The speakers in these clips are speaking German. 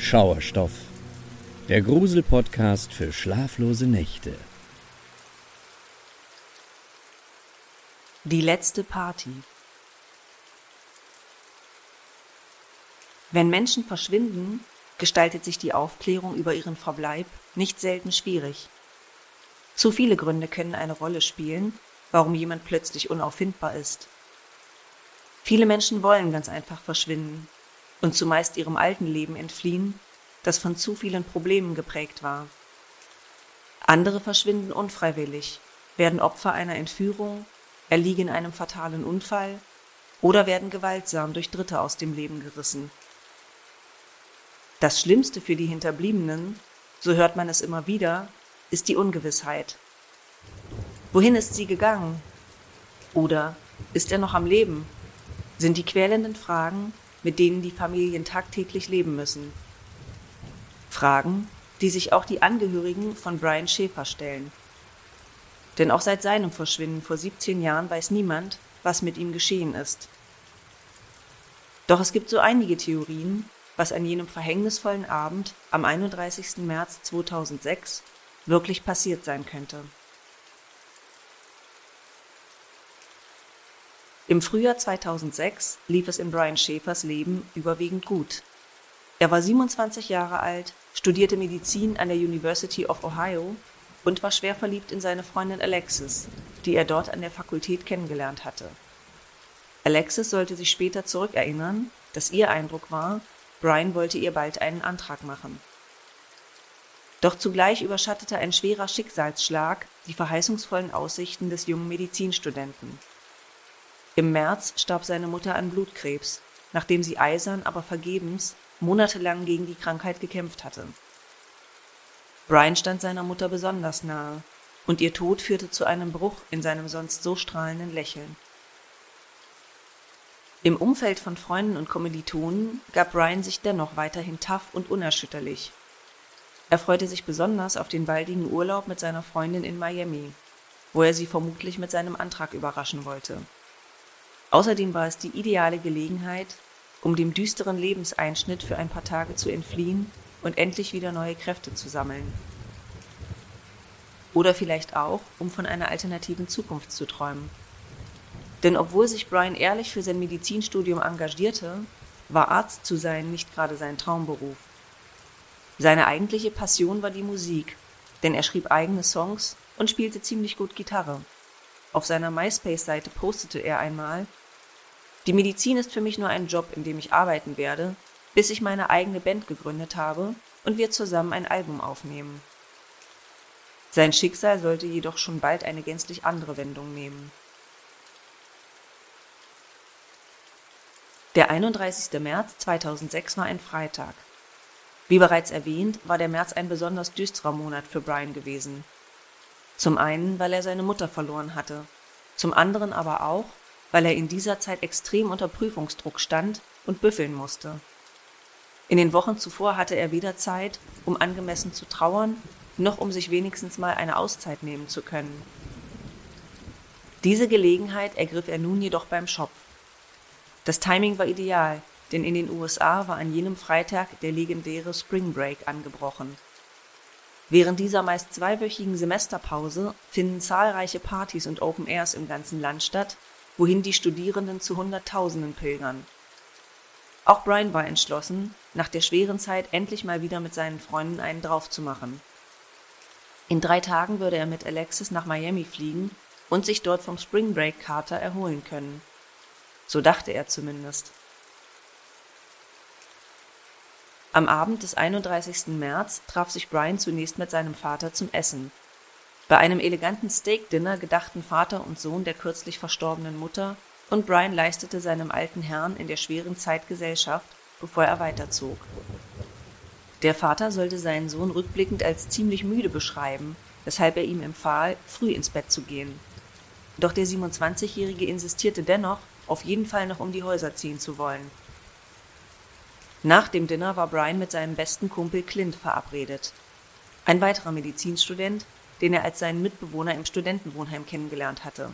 Schauerstoff, der Grusel-Podcast für schlaflose Nächte. Die letzte Party. Wenn Menschen verschwinden, gestaltet sich die Aufklärung über ihren Verbleib nicht selten schwierig. Zu viele Gründe können eine Rolle spielen, warum jemand plötzlich unauffindbar ist. Viele Menschen wollen ganz einfach verschwinden und zumeist ihrem alten Leben entfliehen, das von zu vielen Problemen geprägt war. Andere verschwinden unfreiwillig, werden Opfer einer Entführung, erliegen einem fatalen Unfall oder werden gewaltsam durch Dritte aus dem Leben gerissen. Das Schlimmste für die Hinterbliebenen, so hört man es immer wieder, ist die Ungewissheit. Wohin ist sie gegangen? Oder ist er noch am Leben? Sind die quälenden Fragen, mit denen die Familien tagtäglich leben müssen. Fragen, die sich auch die Angehörigen von Brian Schäfer stellen. Denn auch seit seinem Verschwinden vor 17 Jahren weiß niemand, was mit ihm geschehen ist. Doch es gibt so einige Theorien, was an jenem verhängnisvollen Abend am 31. März 2006 wirklich passiert sein könnte. Im Frühjahr 2006 lief es in Brian Schäfers Leben überwiegend gut. Er war 27 Jahre alt, studierte Medizin an der University of Ohio und war schwer verliebt in seine Freundin Alexis, die er dort an der Fakultät kennengelernt hatte. Alexis sollte sich später zurückerinnern, dass ihr Eindruck war, Brian wollte ihr bald einen Antrag machen. Doch zugleich überschattete ein schwerer Schicksalsschlag die verheißungsvollen Aussichten des jungen Medizinstudenten. Im März starb seine Mutter an Blutkrebs, nachdem sie eisern, aber vergebens monatelang gegen die Krankheit gekämpft hatte. Brian stand seiner Mutter besonders nahe, und ihr Tod führte zu einem Bruch in seinem sonst so strahlenden Lächeln. Im Umfeld von Freunden und Kommilitonen gab Brian sich dennoch weiterhin tough und unerschütterlich. Er freute sich besonders auf den baldigen Urlaub mit seiner Freundin in Miami, wo er sie vermutlich mit seinem Antrag überraschen wollte. Außerdem war es die ideale Gelegenheit, um dem düsteren Lebenseinschnitt für ein paar Tage zu entfliehen und endlich wieder neue Kräfte zu sammeln. Oder vielleicht auch, um von einer alternativen Zukunft zu träumen. Denn obwohl sich Brian ehrlich für sein Medizinstudium engagierte, war Arzt zu sein nicht gerade sein Traumberuf. Seine eigentliche Passion war die Musik, denn er schrieb eigene Songs und spielte ziemlich gut Gitarre. Auf seiner MySpace-Seite postete er einmal, die Medizin ist für mich nur ein Job, in dem ich arbeiten werde, bis ich meine eigene Band gegründet habe und wir zusammen ein Album aufnehmen. Sein Schicksal sollte jedoch schon bald eine gänzlich andere Wendung nehmen. Der 31. März 2006 war ein Freitag. Wie bereits erwähnt, war der März ein besonders düsterer Monat für Brian gewesen. Zum einen, weil er seine Mutter verloren hatte, zum anderen aber auch, weil er in dieser Zeit extrem unter Prüfungsdruck stand und büffeln musste. In den Wochen zuvor hatte er weder Zeit, um angemessen zu trauern, noch um sich wenigstens mal eine Auszeit nehmen zu können. Diese Gelegenheit ergriff er nun jedoch beim Schopf. Das Timing war ideal, denn in den USA war an jenem Freitag der legendäre Spring Break angebrochen. Während dieser meist zweiwöchigen Semesterpause finden zahlreiche Partys und Open Airs im ganzen Land statt, wohin die Studierenden zu Hunderttausenden pilgern. Auch Brian war entschlossen, nach der schweren Zeit endlich mal wieder mit seinen Freunden einen draufzumachen. In drei Tagen würde er mit Alexis nach Miami fliegen und sich dort vom Spring Break Kater erholen können. So dachte er zumindest. Am Abend des 31. März traf sich Brian zunächst mit seinem Vater zum Essen bei einem eleganten Steak-Dinner gedachten Vater und Sohn der kürzlich verstorbenen Mutter, und Brian leistete seinem alten Herrn in der schweren Zeit Gesellschaft, bevor er weiterzog. Der Vater sollte seinen Sohn rückblickend als ziemlich müde beschreiben, weshalb er ihm empfahl, früh ins Bett zu gehen. Doch der 27-Jährige insistierte dennoch, auf jeden Fall noch um die Häuser ziehen zu wollen. Nach dem Dinner war Brian mit seinem besten Kumpel Clint verabredet. Ein weiterer Medizinstudent, den er als seinen Mitbewohner im Studentenwohnheim kennengelernt hatte.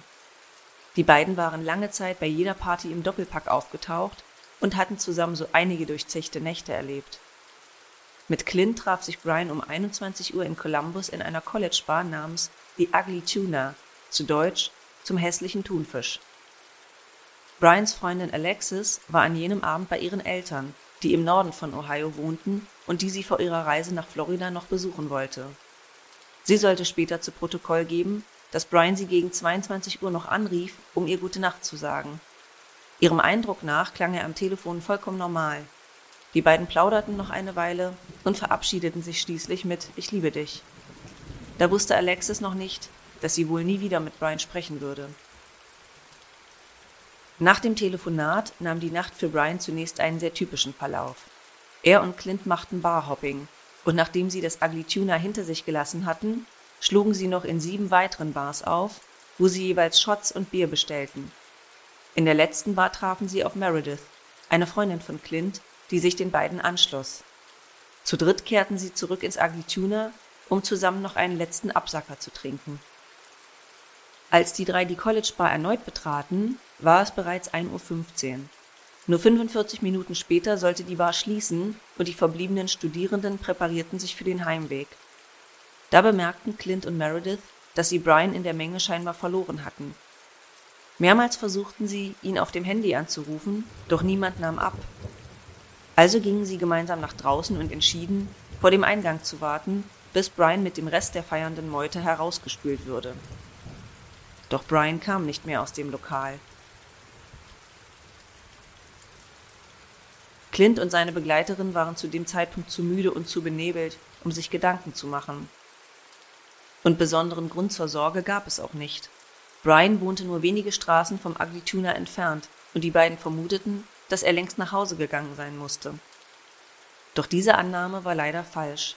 Die beiden waren lange Zeit bei jeder Party im Doppelpack aufgetaucht und hatten zusammen so einige durchzechte Nächte erlebt. Mit Clint traf sich Brian um 21 Uhr in Columbus in einer College-Bar namens The Ugly Tuna, zu Deutsch zum hässlichen Thunfisch. Brians Freundin Alexis war an jenem Abend bei ihren Eltern, die im Norden von Ohio wohnten und die sie vor ihrer Reise nach Florida noch besuchen wollte. Sie sollte später zu Protokoll geben, dass Brian sie gegen 22 Uhr noch anrief, um ihr gute Nacht zu sagen. Ihrem Eindruck nach klang er am Telefon vollkommen normal. Die beiden plauderten noch eine Weile und verabschiedeten sich schließlich mit Ich liebe dich. Da wusste Alexis noch nicht, dass sie wohl nie wieder mit Brian sprechen würde. Nach dem Telefonat nahm die Nacht für Brian zunächst einen sehr typischen Verlauf. Er und Clint machten Barhopping, und nachdem sie das Ugly Tuna hinter sich gelassen hatten, schlugen sie noch in sieben weiteren Bars auf, wo sie jeweils Shots und Bier bestellten. In der letzten Bar trafen sie auf Meredith, eine Freundin von Clint, die sich den beiden anschloss. Zu dritt kehrten sie zurück ins Ugly Tuna, um zusammen noch einen letzten Absacker zu trinken. Als die drei die College Bar erneut betraten, war es bereits 1.15 Uhr. Nur 45 Minuten später sollte die Bar schließen und die verbliebenen Studierenden präparierten sich für den Heimweg. Da bemerkten Clint und Meredith, dass sie Brian in der Menge scheinbar verloren hatten. Mehrmals versuchten sie, ihn auf dem Handy anzurufen, doch niemand nahm ab. Also gingen sie gemeinsam nach draußen und entschieden, vor dem Eingang zu warten, bis Brian mit dem Rest der feiernden Meute herausgespült würde. Doch Brian kam nicht mehr aus dem Lokal. Clint und seine Begleiterin waren zu dem Zeitpunkt zu müde und zu benebelt, um sich Gedanken zu machen. Und besonderen Grund zur Sorge gab es auch nicht. Brian wohnte nur wenige Straßen vom Ugly Tuna entfernt, und die beiden vermuteten, dass er längst nach Hause gegangen sein musste. Doch diese Annahme war leider falsch.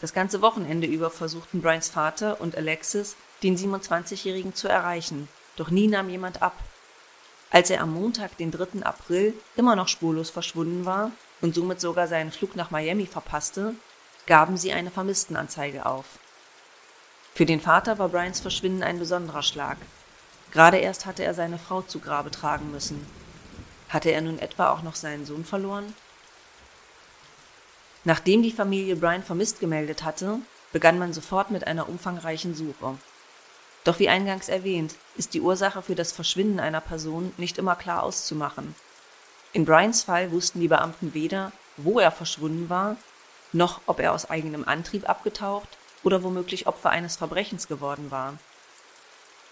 Das ganze Wochenende über versuchten Brians Vater und Alexis, den 27-Jährigen zu erreichen, doch nie nahm jemand ab. Als er am Montag, den 3. April, immer noch spurlos verschwunden war und somit sogar seinen Flug nach Miami verpasste, gaben sie eine Vermisstenanzeige auf. Für den Vater war Brians Verschwinden ein besonderer Schlag. Gerade erst hatte er seine Frau zu Grabe tragen müssen. Hatte er nun etwa auch noch seinen Sohn verloren? Nachdem die Familie Brian vermisst gemeldet hatte, begann man sofort mit einer umfangreichen Suche. Doch wie eingangs erwähnt, ist die Ursache für das Verschwinden einer Person nicht immer klar auszumachen. In Brians Fall wussten die Beamten weder, wo er verschwunden war, noch ob er aus eigenem Antrieb abgetaucht oder womöglich Opfer eines Verbrechens geworden war.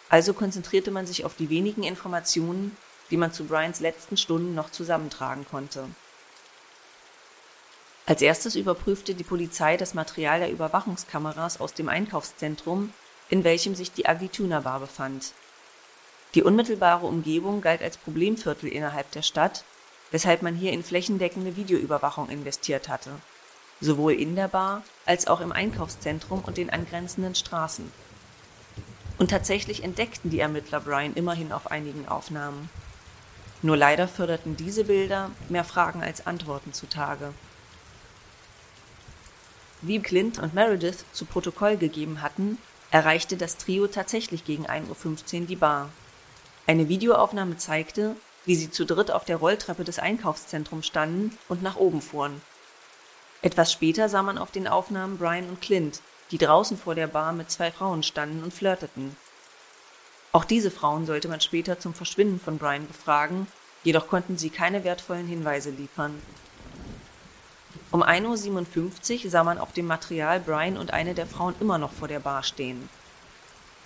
Also konzentrierte man sich auf die wenigen Informationen, die man zu Brians letzten Stunden noch zusammentragen konnte. Als erstes überprüfte die Polizei das Material der Überwachungskameras aus dem Einkaufszentrum, in welchem sich die Agituna Bar befand. Die unmittelbare Umgebung galt als Problemviertel innerhalb der Stadt, weshalb man hier in flächendeckende Videoüberwachung investiert hatte sowohl in der Bar als auch im Einkaufszentrum und den angrenzenden Straßen. Und tatsächlich entdeckten die Ermittler Brian immerhin auf einigen Aufnahmen. Nur leider förderten diese Bilder mehr Fragen als Antworten zutage. Wie Clint und Meredith zu Protokoll gegeben hatten, erreichte das Trio tatsächlich gegen 1.15 Uhr die Bar. Eine Videoaufnahme zeigte, wie sie zu dritt auf der Rolltreppe des Einkaufszentrums standen und nach oben fuhren. Etwas später sah man auf den Aufnahmen Brian und Clint, die draußen vor der Bar mit zwei Frauen standen und flirteten. Auch diese Frauen sollte man später zum Verschwinden von Brian befragen, jedoch konnten sie keine wertvollen Hinweise liefern. Um 1.57 Uhr sah man auf dem Material Brian und eine der Frauen immer noch vor der Bar stehen.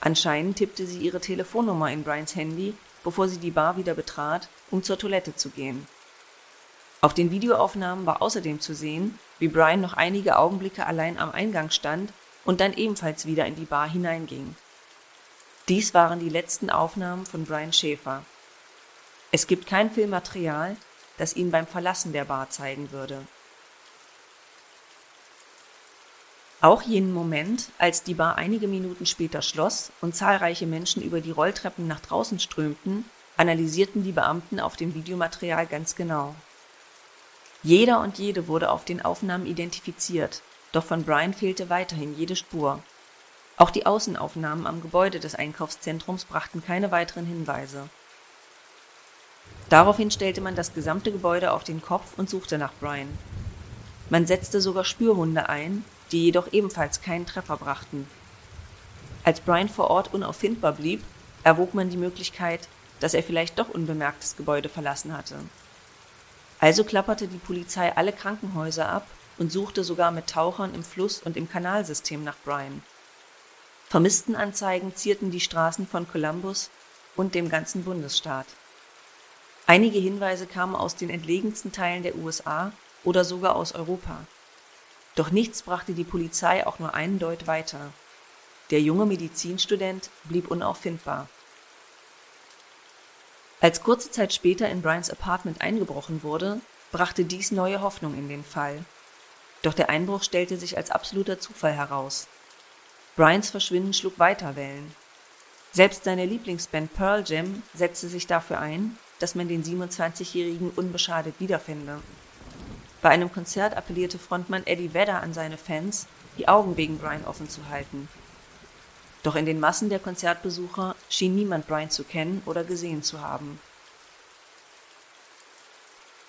Anscheinend tippte sie ihre Telefonnummer in Brians Handy, bevor sie die Bar wieder betrat, um zur Toilette zu gehen. Auf den Videoaufnahmen war außerdem zu sehen, wie Brian noch einige Augenblicke allein am Eingang stand und dann ebenfalls wieder in die Bar hineinging. Dies waren die letzten Aufnahmen von Brian Schäfer. Es gibt kein Filmmaterial, das ihn beim Verlassen der Bar zeigen würde. Auch jenen Moment, als die Bar einige Minuten später schloss und zahlreiche Menschen über die Rolltreppen nach draußen strömten, analysierten die Beamten auf dem Videomaterial ganz genau. Jeder und jede wurde auf den Aufnahmen identifiziert, doch von Brian fehlte weiterhin jede Spur. Auch die Außenaufnahmen am Gebäude des Einkaufszentrums brachten keine weiteren Hinweise. Daraufhin stellte man das gesamte Gebäude auf den Kopf und suchte nach Brian. Man setzte sogar Spürhunde ein, die jedoch ebenfalls keinen Treffer brachten. Als Brian vor Ort unauffindbar blieb, erwog man die Möglichkeit, dass er vielleicht doch unbemerkt das Gebäude verlassen hatte. Also klapperte die Polizei alle Krankenhäuser ab und suchte sogar mit Tauchern im Fluss und im Kanalsystem nach Brian. Vermisstenanzeigen zierten die Straßen von Columbus und dem ganzen Bundesstaat. Einige Hinweise kamen aus den entlegensten Teilen der USA oder sogar aus Europa. Doch nichts brachte die Polizei auch nur einen Deut weiter. Der junge Medizinstudent blieb unauffindbar. Als kurze Zeit später in Bryans Apartment eingebrochen wurde, brachte dies neue Hoffnung in den Fall. Doch der Einbruch stellte sich als absoluter Zufall heraus. Bryans Verschwinden schlug weiter Wellen. Selbst seine Lieblingsband Pearl Jam setzte sich dafür ein, dass man den 27-Jährigen unbeschadet wiederfinde. Bei einem Konzert appellierte Frontmann Eddie Vedder an seine Fans, die Augen wegen Brian offen zu halten. Doch in den Massen der Konzertbesucher schien niemand Brian zu kennen oder gesehen zu haben.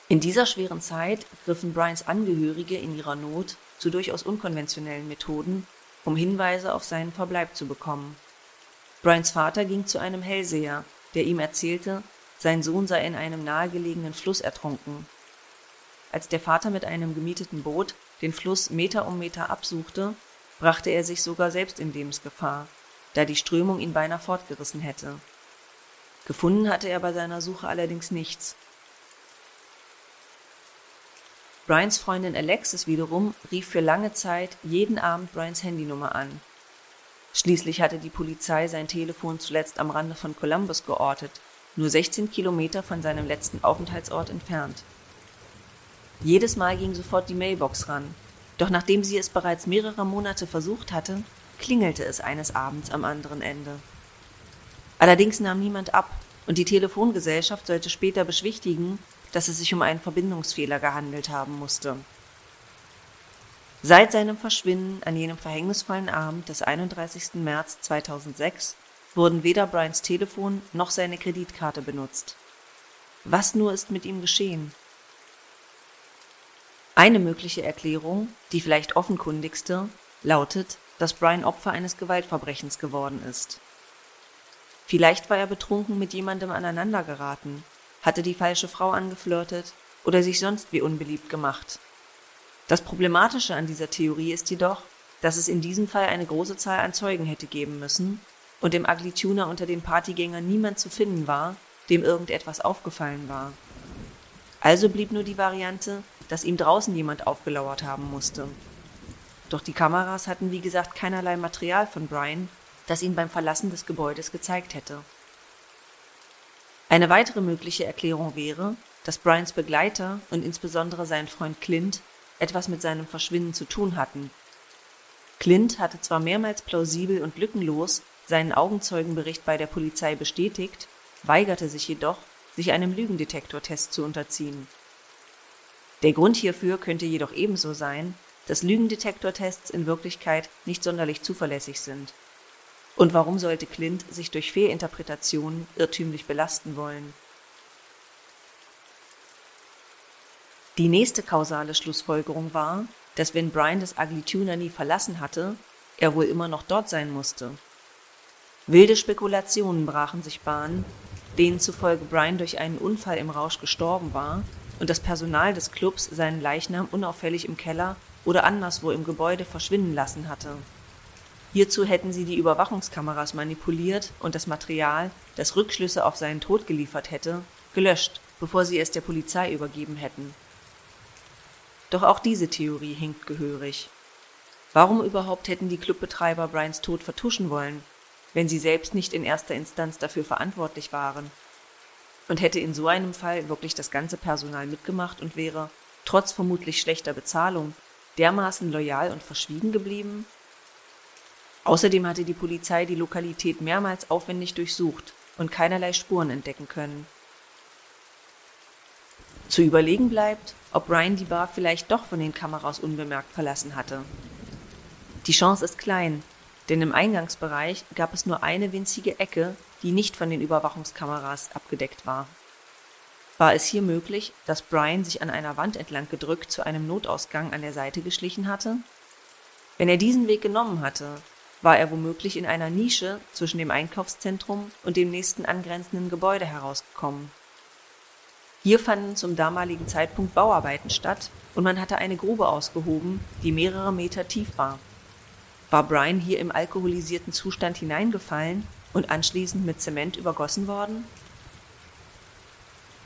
In dieser schweren Zeit griffen Brians Angehörige in ihrer Not zu durchaus unkonventionellen Methoden, um Hinweise auf seinen Verbleib zu bekommen. Brians Vater ging zu einem Hellseher, der ihm erzählte, sein Sohn sei in einem nahegelegenen Fluss ertrunken als der Vater mit einem gemieteten Boot den Fluss Meter um Meter absuchte, brachte er sich sogar selbst in Lebensgefahr, da die Strömung ihn beinahe fortgerissen hätte. Gefunden hatte er bei seiner Suche allerdings nichts. Brians Freundin Alexis wiederum rief für lange Zeit jeden Abend Brians Handynummer an. Schließlich hatte die Polizei sein Telefon zuletzt am Rande von Columbus geortet, nur 16 Kilometer von seinem letzten Aufenthaltsort entfernt. Jedes Mal ging sofort die Mailbox ran. Doch nachdem sie es bereits mehrere Monate versucht hatte, klingelte es eines Abends am anderen Ende. Allerdings nahm niemand ab und die Telefongesellschaft sollte später beschwichtigen, dass es sich um einen Verbindungsfehler gehandelt haben musste. Seit seinem Verschwinden an jenem verhängnisvollen Abend des 31. März 2006 wurden weder Bryans Telefon noch seine Kreditkarte benutzt. Was nur ist mit ihm geschehen? Eine mögliche Erklärung, die vielleicht offenkundigste, lautet, dass Brian Opfer eines Gewaltverbrechens geworden ist. Vielleicht war er betrunken mit jemandem aneinandergeraten, hatte die falsche Frau angeflirtet oder sich sonst wie unbeliebt gemacht. Das Problematische an dieser Theorie ist jedoch, dass es in diesem Fall eine große Zahl an Zeugen hätte geben müssen und im Tuner unter den Partygängern niemand zu finden war, dem irgendetwas aufgefallen war. Also blieb nur die Variante, dass ihm draußen jemand aufgelauert haben musste. Doch die Kameras hatten wie gesagt keinerlei Material von Brian, das ihn beim Verlassen des Gebäudes gezeigt hätte. Eine weitere mögliche Erklärung wäre, dass Brians Begleiter und insbesondere sein Freund Clint etwas mit seinem Verschwinden zu tun hatten. Clint hatte zwar mehrmals plausibel und lückenlos seinen Augenzeugenbericht bei der Polizei bestätigt, weigerte sich jedoch, sich einem Lügendetektortest zu unterziehen. Der Grund hierfür könnte jedoch ebenso sein, dass Lügendetektortests in Wirklichkeit nicht sonderlich zuverlässig sind. Und warum sollte Clint sich durch Fehlinterpretationen irrtümlich belasten wollen? Die nächste kausale Schlussfolgerung war, dass wenn Brian das Ugly Tuner nie verlassen hatte, er wohl immer noch dort sein musste. Wilde Spekulationen brachen sich Bahn, denen zufolge Brian durch einen Unfall im Rausch gestorben war und das Personal des Clubs seinen Leichnam unauffällig im Keller oder anderswo im Gebäude verschwinden lassen hatte. Hierzu hätten sie die Überwachungskameras manipuliert und das Material, das Rückschlüsse auf seinen Tod geliefert hätte, gelöscht, bevor sie es der Polizei übergeben hätten. Doch auch diese Theorie hinkt gehörig. Warum überhaupt hätten die Clubbetreiber Brians Tod vertuschen wollen, wenn sie selbst nicht in erster Instanz dafür verantwortlich waren und hätte in so einem Fall wirklich das ganze Personal mitgemacht und wäre, trotz vermutlich schlechter Bezahlung, dermaßen loyal und verschwiegen geblieben? Außerdem hatte die Polizei die Lokalität mehrmals aufwendig durchsucht und keinerlei Spuren entdecken können. Zu überlegen bleibt, ob Ryan die Bar vielleicht doch von den Kameras unbemerkt verlassen hatte. Die Chance ist klein, denn im Eingangsbereich gab es nur eine winzige Ecke, die nicht von den Überwachungskameras abgedeckt war. war es hier möglich, dass Brian sich an einer Wand entlang gedrückt zu einem Notausgang an der Seite geschlichen hatte? Wenn er diesen Weg genommen hatte, war er womöglich in einer Nische zwischen dem Einkaufszentrum und dem nächsten angrenzenden Gebäude herausgekommen. Hier fanden zum damaligen Zeitpunkt Bauarbeiten statt und man hatte eine Grube ausgehoben, die mehrere Meter tief war. War Brian hier im alkoholisierten Zustand hineingefallen und anschließend mit Zement übergossen worden?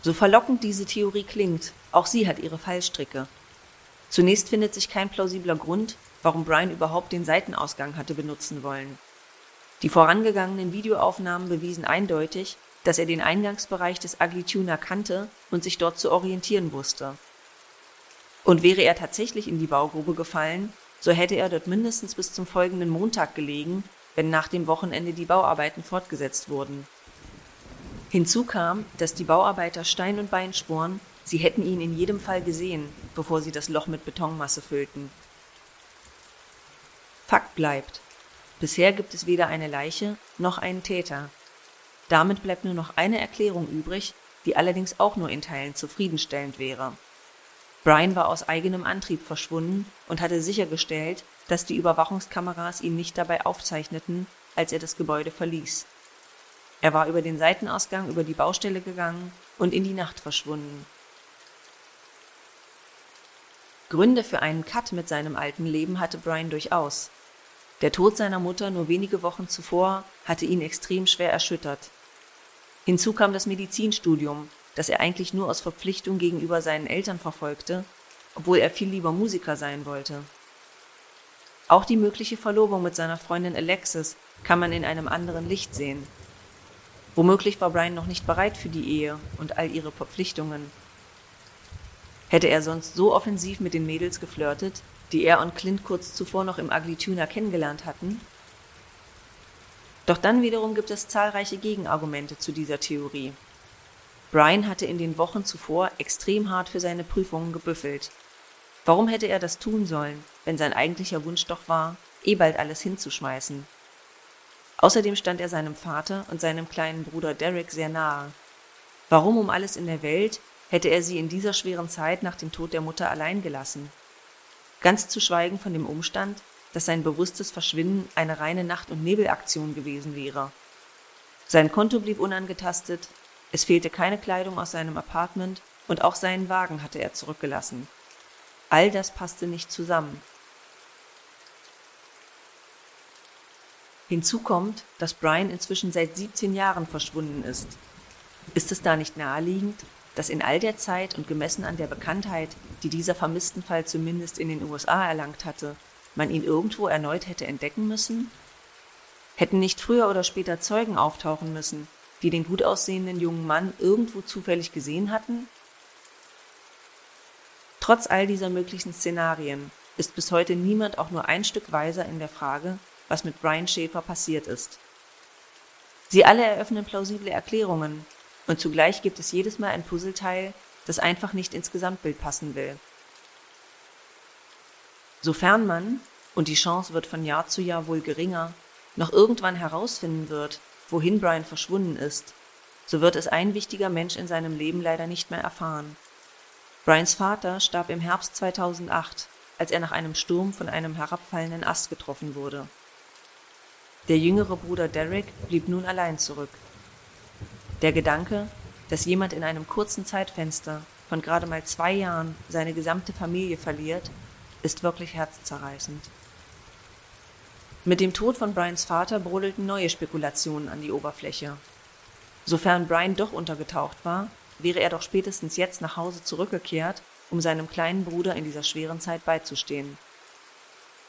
So verlockend diese Theorie klingt, auch sie hat ihre Fallstricke. Zunächst findet sich kein plausibler Grund, warum Brian überhaupt den Seitenausgang hatte benutzen wollen. Die vorangegangenen Videoaufnahmen bewiesen eindeutig, dass er den Eingangsbereich des Ugly Tuna kannte und sich dort zu orientieren wusste. Und wäre er tatsächlich in die Baugrube gefallen, so hätte er dort mindestens bis zum folgenden Montag gelegen, wenn nach dem Wochenende die Bauarbeiten fortgesetzt wurden. Hinzu kam, dass die Bauarbeiter Stein und Bein schworen, sie hätten ihn in jedem Fall gesehen, bevor sie das Loch mit Betonmasse füllten. Fakt bleibt. Bisher gibt es weder eine Leiche noch einen Täter. Damit bleibt nur noch eine Erklärung übrig, die allerdings auch nur in Teilen zufriedenstellend wäre. Brian war aus eigenem Antrieb verschwunden und hatte sichergestellt, dass die Überwachungskameras ihn nicht dabei aufzeichneten, als er das Gebäude verließ. Er war über den Seitenausgang über die Baustelle gegangen und in die Nacht verschwunden. Gründe für einen Cut mit seinem alten Leben hatte Brian durchaus. Der Tod seiner Mutter nur wenige Wochen zuvor hatte ihn extrem schwer erschüttert. Hinzu kam das Medizinstudium, das er eigentlich nur aus Verpflichtung gegenüber seinen Eltern verfolgte, obwohl er viel lieber Musiker sein wollte. Auch die mögliche Verlobung mit seiner Freundin Alexis kann man in einem anderen Licht sehen. Womöglich war Brian noch nicht bereit für die Ehe und all ihre Verpflichtungen. Hätte er sonst so offensiv mit den Mädels geflirtet, die er und Clint kurz zuvor noch im Ugly Tuner kennengelernt hatten? Doch dann wiederum gibt es zahlreiche Gegenargumente zu dieser Theorie. Brian hatte in den Wochen zuvor extrem hart für seine Prüfungen gebüffelt. Warum hätte er das tun sollen, wenn sein eigentlicher Wunsch doch war, eh bald alles hinzuschmeißen? Außerdem stand er seinem Vater und seinem kleinen Bruder Derek sehr nahe. Warum um alles in der Welt hätte er sie in dieser schweren Zeit nach dem Tod der Mutter allein gelassen? Ganz zu schweigen von dem Umstand, dass sein bewusstes Verschwinden eine reine Nacht- und Nebelaktion gewesen wäre. Sein Konto blieb unangetastet, es fehlte keine Kleidung aus seinem Apartment und auch seinen Wagen hatte er zurückgelassen. All das passte nicht zusammen. Hinzu kommt, dass Brian inzwischen seit 17 Jahren verschwunden ist. Ist es da nicht naheliegend, dass in all der Zeit und gemessen an der Bekanntheit, die dieser vermissten Fall zumindest in den USA erlangt hatte, man ihn irgendwo erneut hätte entdecken müssen? Hätten nicht früher oder später Zeugen auftauchen müssen, die den gut aussehenden jungen Mann irgendwo zufällig gesehen hatten? Trotz all dieser möglichen Szenarien ist bis heute niemand auch nur ein Stück weiser in der Frage, was mit Brian Schäfer passiert ist. Sie alle eröffnen plausible Erklärungen, und zugleich gibt es jedes Mal ein Puzzleteil, das einfach nicht ins Gesamtbild passen will. Sofern man, und die Chance wird von Jahr zu Jahr wohl geringer, noch irgendwann herausfinden wird, wohin Brian verschwunden ist, so wird es ein wichtiger Mensch in seinem Leben leider nicht mehr erfahren. Brians Vater starb im Herbst 2008, als er nach einem Sturm von einem herabfallenden Ast getroffen wurde. Der jüngere Bruder Derek blieb nun allein zurück. Der Gedanke, dass jemand in einem kurzen Zeitfenster von gerade mal zwei Jahren seine gesamte Familie verliert, ist wirklich herzzerreißend. Mit dem Tod von Brians Vater brodelten neue Spekulationen an die Oberfläche. Sofern Brian doch untergetaucht war, wäre er doch spätestens jetzt nach Hause zurückgekehrt, um seinem kleinen Bruder in dieser schweren Zeit beizustehen.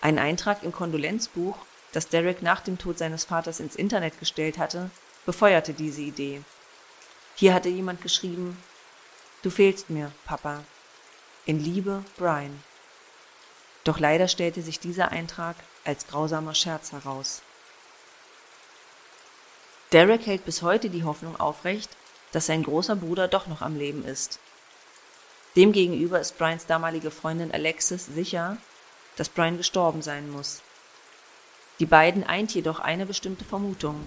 Ein Eintrag im Kondolenzbuch das Derek nach dem Tod seines Vaters ins Internet gestellt hatte, befeuerte diese Idee. Hier hatte jemand geschrieben, Du fehlst mir, Papa. In Liebe, Brian. Doch leider stellte sich dieser Eintrag als grausamer Scherz heraus. Derek hält bis heute die Hoffnung aufrecht, dass sein großer Bruder doch noch am Leben ist. Demgegenüber ist Brians damalige Freundin Alexis sicher, dass Brian gestorben sein muss. Die beiden eint jedoch eine bestimmte Vermutung.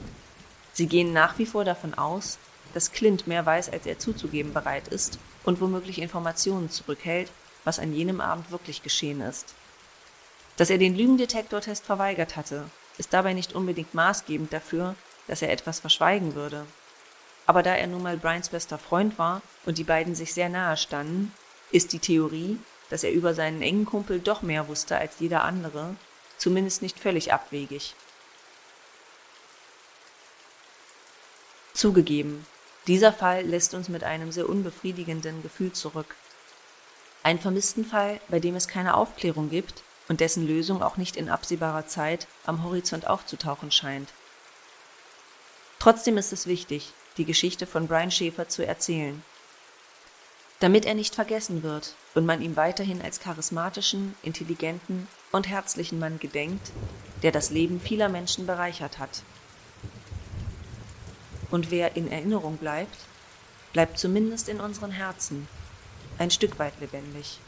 Sie gehen nach wie vor davon aus, dass Clint mehr weiß, als er zuzugeben bereit ist und womöglich Informationen zurückhält, was an jenem Abend wirklich geschehen ist. Dass er den Lügendetektortest verweigert hatte, ist dabei nicht unbedingt maßgebend dafür, dass er etwas verschweigen würde. Aber da er nun mal Brians bester Freund war und die beiden sich sehr nahe standen, ist die Theorie, dass er über seinen engen Kumpel doch mehr wusste als jeder andere, zumindest nicht völlig abwegig. Zugegeben, dieser Fall lässt uns mit einem sehr unbefriedigenden Gefühl zurück. Ein Vermisstenfall, bei dem es keine Aufklärung gibt und dessen Lösung auch nicht in absehbarer Zeit am Horizont aufzutauchen scheint. Trotzdem ist es wichtig, die Geschichte von Brian Schäfer zu erzählen. Damit er nicht vergessen wird und man ihm weiterhin als charismatischen, intelligenten und herzlichen Mann gedenkt, der das Leben vieler Menschen bereichert hat. Und wer in Erinnerung bleibt, bleibt zumindest in unseren Herzen ein Stück weit lebendig.